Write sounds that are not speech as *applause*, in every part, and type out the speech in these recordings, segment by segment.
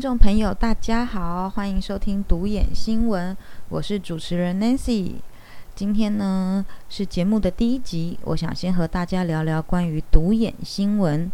听众朋友，大家好，欢迎收听独眼新闻，我是主持人 Nancy。今天呢是节目的第一集，我想先和大家聊聊关于独眼新闻。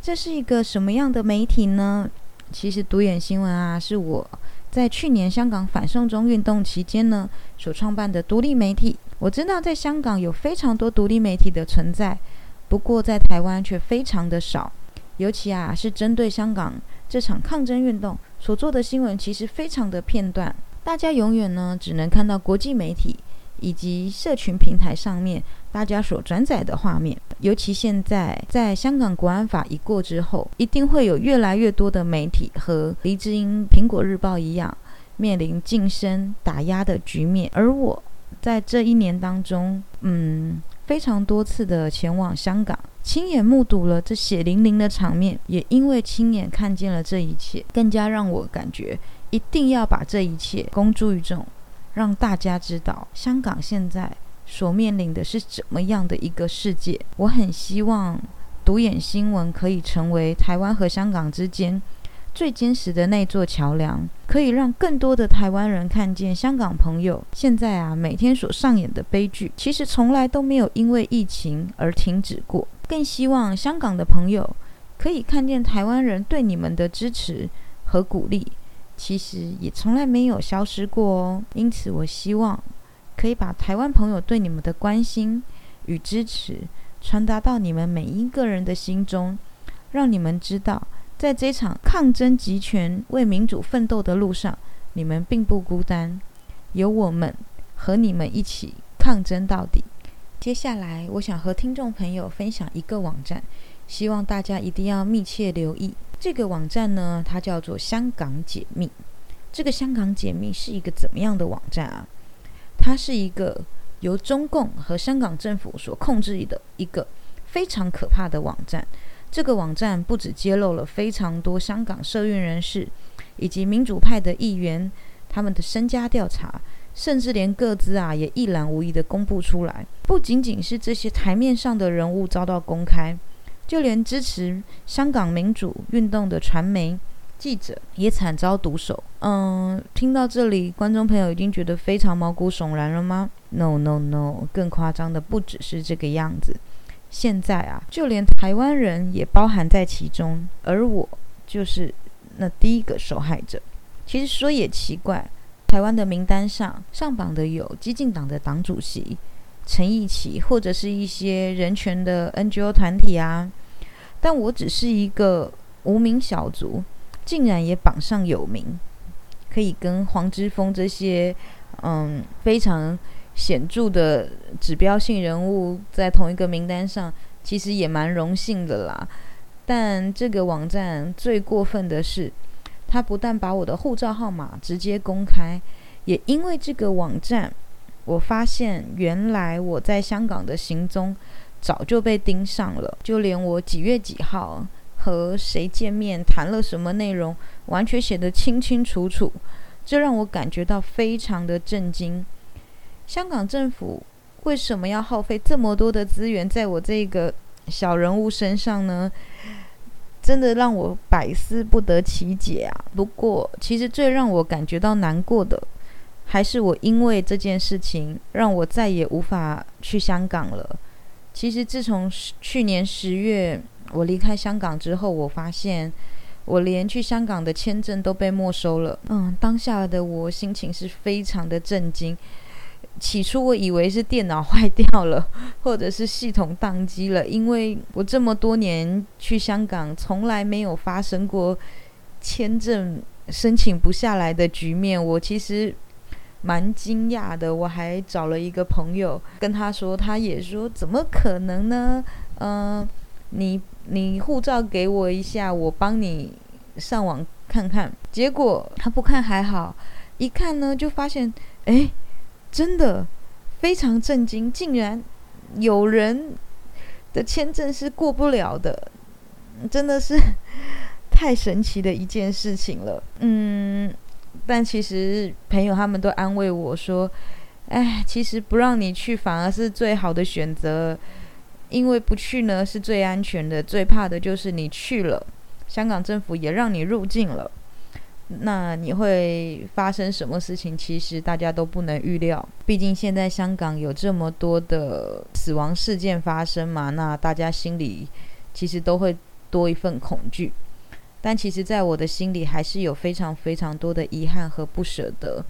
这是一个什么样的媒体呢？其实独眼新闻啊，是我在去年香港反送中运动期间呢所创办的独立媒体。我知道在香港有非常多独立媒体的存在，不过在台湾却非常的少，尤其啊是针对香港。这场抗争运动所做的新闻其实非常的片段，大家永远呢只能看到国际媒体以及社群平台上面大家所转载的画面。尤其现在在香港国安法一过之后，一定会有越来越多的媒体和黎智英、苹果日报一样面临晋升打压的局面。而我在这一年当中，嗯，非常多次的前往香港。亲眼目睹了这血淋淋的场面，也因为亲眼看见了这一切，更加让我感觉一定要把这一切公诸于众，让大家知道香港现在所面临的是怎么样的一个世界。我很希望独眼新闻可以成为台湾和香港之间。最坚实的那座桥梁，可以让更多的台湾人看见香港朋友现在啊每天所上演的悲剧，其实从来都没有因为疫情而停止过。更希望香港的朋友可以看见台湾人对你们的支持和鼓励，其实也从来没有消失过哦。因此，我希望可以把台湾朋友对你们的关心与支持传达到你们每一个人的心中，让你们知道。在这场抗争集权、为民主奋斗的路上，你们并不孤单，有我们和你们一起抗争到底。接下来，我想和听众朋友分享一个网站，希望大家一定要密切留意。这个网站呢，它叫做“香港解密”。这个“香港解密”是一个怎么样的网站啊？它是一个由中共和香港政府所控制的一个非常可怕的网站。这个网站不止揭露了非常多香港社运人士以及民主派的议员他们的身家调查，甚至连各自啊也一览无遗的公布出来。不仅仅是这些台面上的人物遭到公开，就连支持香港民主运动的传媒记者也惨遭毒手。嗯，听到这里，观众朋友已经觉得非常毛骨悚然了吗？No No No，更夸张的不只是这个样子。现在啊，就连台湾人也包含在其中，而我就是那第一个受害者。其实说也奇怪，台湾的名单上上榜的有激进党的党主席陈义奇，或者是一些人权的 NGO 团体啊，但我只是一个无名小卒，竟然也榜上有名，可以跟黄之锋这些嗯非常。显著的指标性人物在同一个名单上，其实也蛮荣幸的啦。但这个网站最过分的是，他不但把我的护照号码直接公开，也因为这个网站，我发现原来我在香港的行踪早就被盯上了，就连我几月几号和谁见面、谈了什么内容，完全写得清清楚楚，这让我感觉到非常的震惊。香港政府为什么要耗费这么多的资源在我这个小人物身上呢？真的让我百思不得其解啊！不过，其实最让我感觉到难过的，还是我因为这件事情，让我再也无法去香港了。其实，自从去年十月我离开香港之后，我发现我连去香港的签证都被没收了。嗯，当下的我心情是非常的震惊。起初我以为是电脑坏掉了，*laughs* 或者是系统宕机了，因为我这么多年去香港，从来没有发生过签证申请不下来的局面。我其实蛮惊讶的，我还找了一个朋友跟他说，他也说怎么可能呢？嗯，你你护照给我一下，我帮你上网看看。结果他不看还好，一看呢就发现，哎。真的非常震惊，竟然有人的签证是过不了的，真的是 *laughs* 太神奇的一件事情了。嗯，但其实朋友他们都安慰我说：“哎，其实不让你去反而是最好的选择，因为不去呢是最安全的，最怕的就是你去了，香港政府也让你入境了，那你会发生什么事情？其实大家都不能预料。毕竟现在香港有这么多的死亡事件发生嘛，那大家心里其实都会多一份恐惧。但其实，在我的心里，还是有非常非常多的遗憾和不舍得。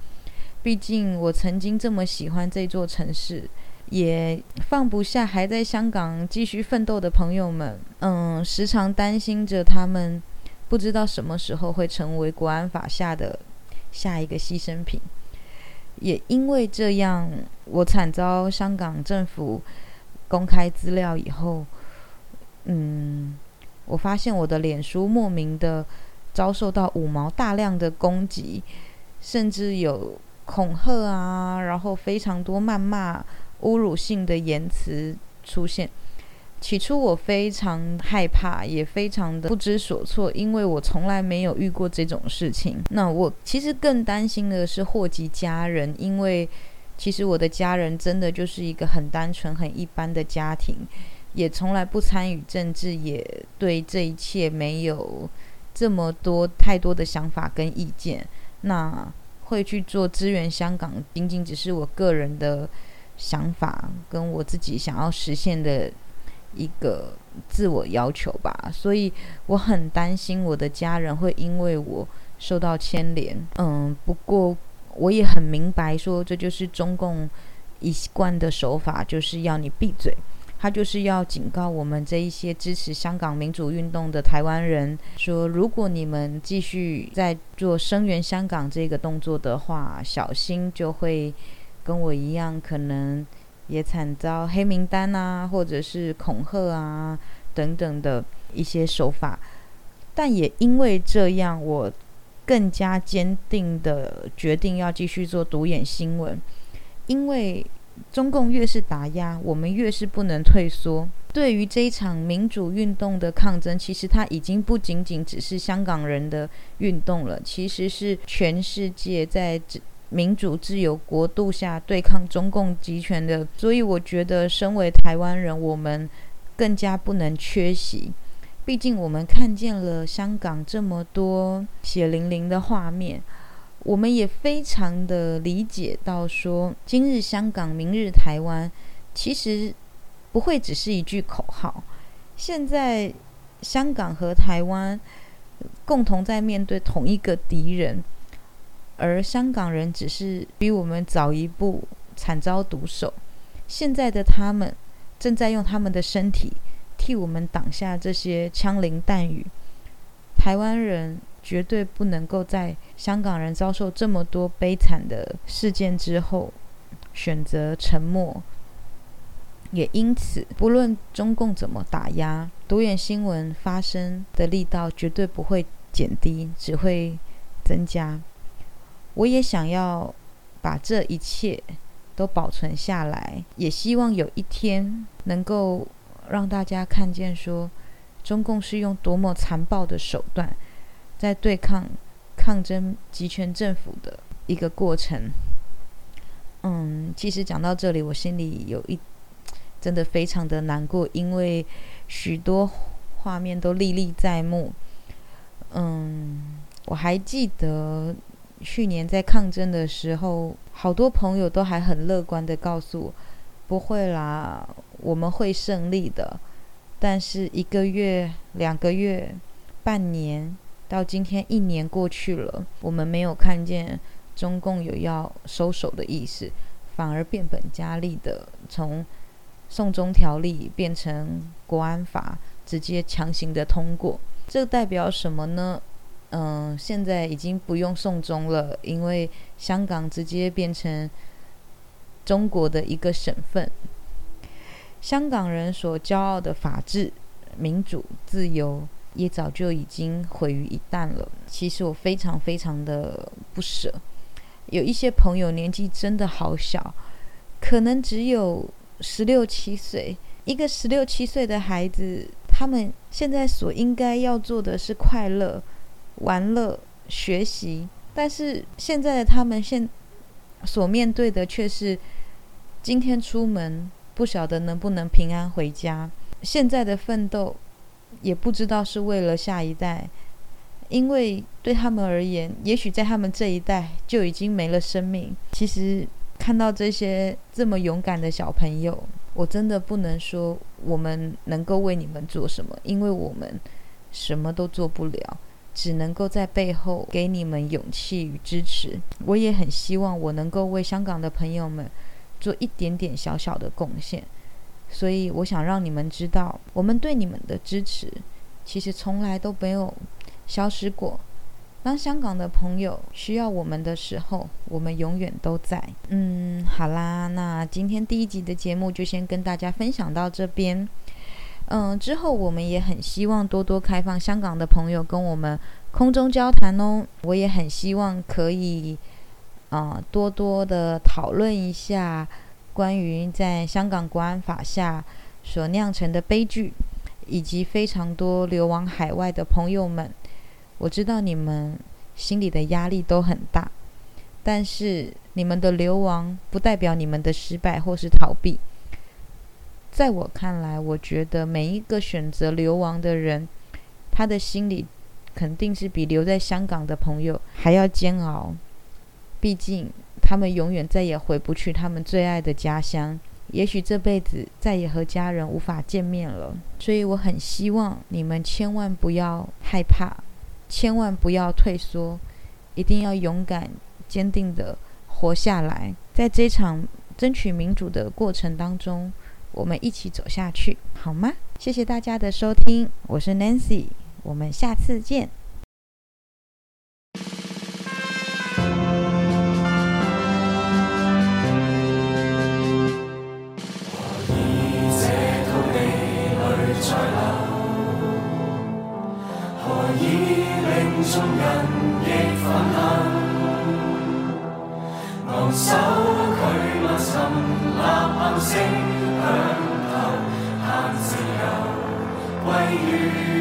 毕竟，我曾经这么喜欢这座城市，也放不下还在香港继续奋斗的朋友们。嗯，时常担心着他们，不知道什么时候会成为国安法下的下一个牺牲品。也因为这样，我惨遭香港政府公开资料以后，嗯。我发现我的脸书莫名的遭受到五毛大量的攻击，甚至有恐吓啊，然后非常多谩骂、侮辱性的言辞出现。起初我非常害怕，也非常的不知所措，因为我从来没有遇过这种事情。那我其实更担心的是祸及家人，因为其实我的家人真的就是一个很单纯、很一般的家庭。也从来不参与政治，也对这一切没有这么多太多的想法跟意见。那会去做支援香港，仅仅只是我个人的想法，跟我自己想要实现的一个自我要求吧。所以我很担心我的家人会因为我受到牵连。嗯，不过我也很明白，说这就是中共一贯的手法，就是要你闭嘴。他就是要警告我们这一些支持香港民主运动的台湾人，说如果你们继续在做声援香港这个动作的话，小心就会跟我一样，可能也惨遭黑名单啊，或者是恐吓啊等等的一些手法。但也因为这样，我更加坚定的决定要继续做独眼新闻，因为。中共越是打压，我们越是不能退缩。对于这一场民主运动的抗争，其实它已经不仅仅只是香港人的运动了，其实是全世界在民主自由国度下对抗中共集权的。所以，我觉得身为台湾人，我们更加不能缺席。毕竟，我们看见了香港这么多血淋淋的画面。我们也非常的理解到，说今日香港，明日台湾，其实不会只是一句口号。现在香港和台湾共同在面对同一个敌人，而香港人只是比我们早一步惨遭毒手。现在的他们正在用他们的身体替我们挡下这些枪林弹雨。台湾人。绝对不能够在香港人遭受这么多悲惨的事件之后选择沉默，也因此，不论中共怎么打压，独眼新闻发声的力道绝对不会减低，只会增加。我也想要把这一切都保存下来，也希望有一天能够让大家看见，说中共是用多么残暴的手段。在对抗抗争集权政府的一个过程。嗯，其实讲到这里，我心里有一真的非常的难过，因为许多画面都历历在目。嗯，我还记得去年在抗争的时候，好多朋友都还很乐观的告诉我：“不会啦，我们会胜利的。”但是一个月、两个月、半年。到今天一年过去了，我们没有看见中共有要收手的意思，反而变本加厉的从送中条例变成国安法，直接强行的通过。这代表什么呢？嗯，现在已经不用送终了，因为香港直接变成中国的一个省份。香港人所骄傲的法治、民主、自由。也早就已经毁于一旦了。其实我非常非常的不舍。有一些朋友年纪真的好小，可能只有十六七岁。一个十六七岁的孩子，他们现在所应该要做的是快乐、玩乐、学习，但是现在的他们现所面对的却是今天出门不晓得能不能平安回家。现在的奋斗。也不知道是为了下一代，因为对他们而言，也许在他们这一代就已经没了生命。其实看到这些这么勇敢的小朋友，我真的不能说我们能够为你们做什么，因为我们什么都做不了，只能够在背后给你们勇气与支持。我也很希望我能够为香港的朋友们做一点点小小的贡献。所以，我想让你们知道，我们对你们的支持，其实从来都没有消失过。当香港的朋友需要我们的时候，我们永远都在。嗯，好啦，那今天第一集的节目就先跟大家分享到这边。嗯，之后我们也很希望多多开放香港的朋友跟我们空中交谈哦。我也很希望可以，啊，多多的讨论一下。关于在香港国安法下所酿成的悲剧，以及非常多流亡海外的朋友们，我知道你们心里的压力都很大，但是你们的流亡不代表你们的失败或是逃避。在我看来，我觉得每一个选择流亡的人，他的心里肯定是比留在香港的朋友还要煎熬，毕竟。他们永远再也回不去他们最爱的家乡，也许这辈子再也和家人无法见面了。所以我很希望你们千万不要害怕，千万不要退缩，一定要勇敢、坚定的活下来。在这场争取民主的过程当中，我们一起走下去，好吗？谢谢大家的收听，我是 Nancy，我们下次见。众人亦愤 you.